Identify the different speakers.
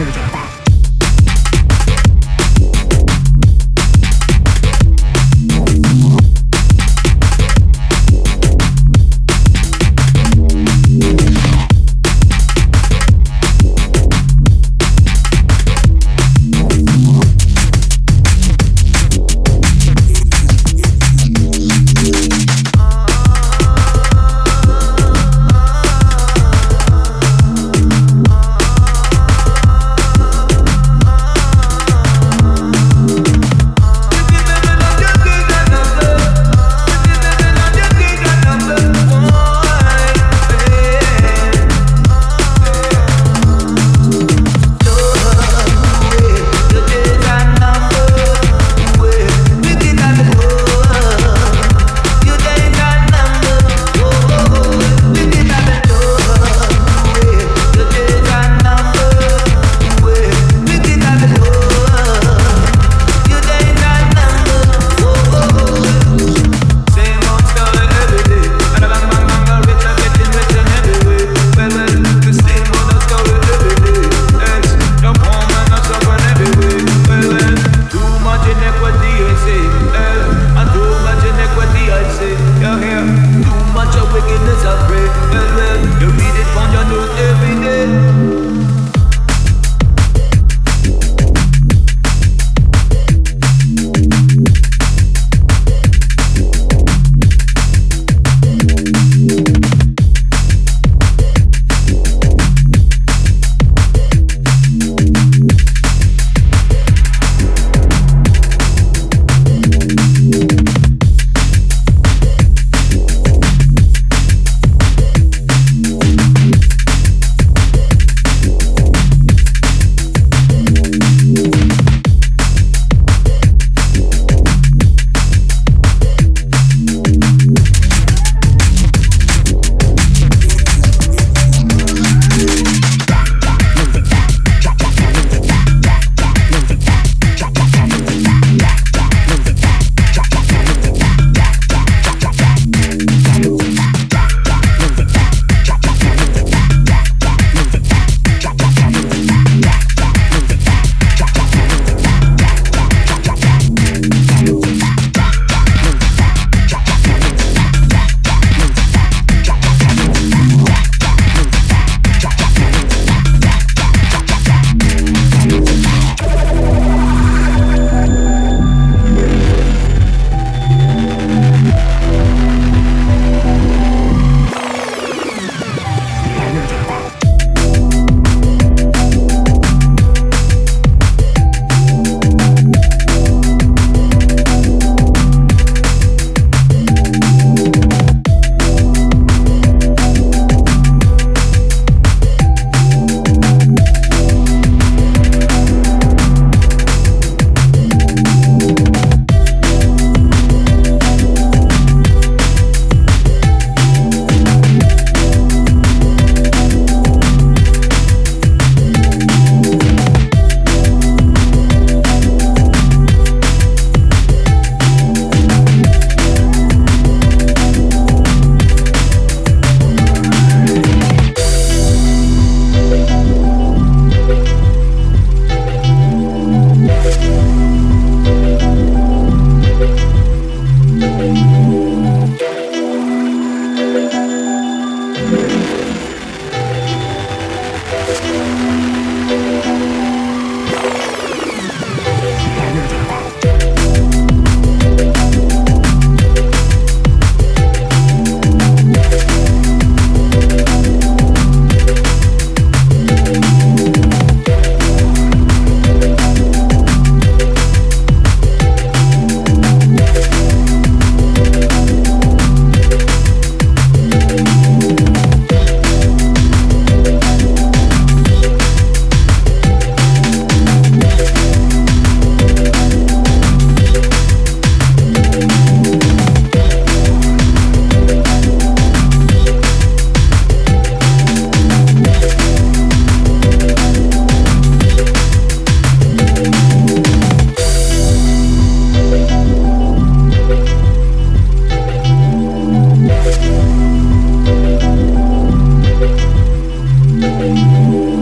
Speaker 1: never did. Thank you.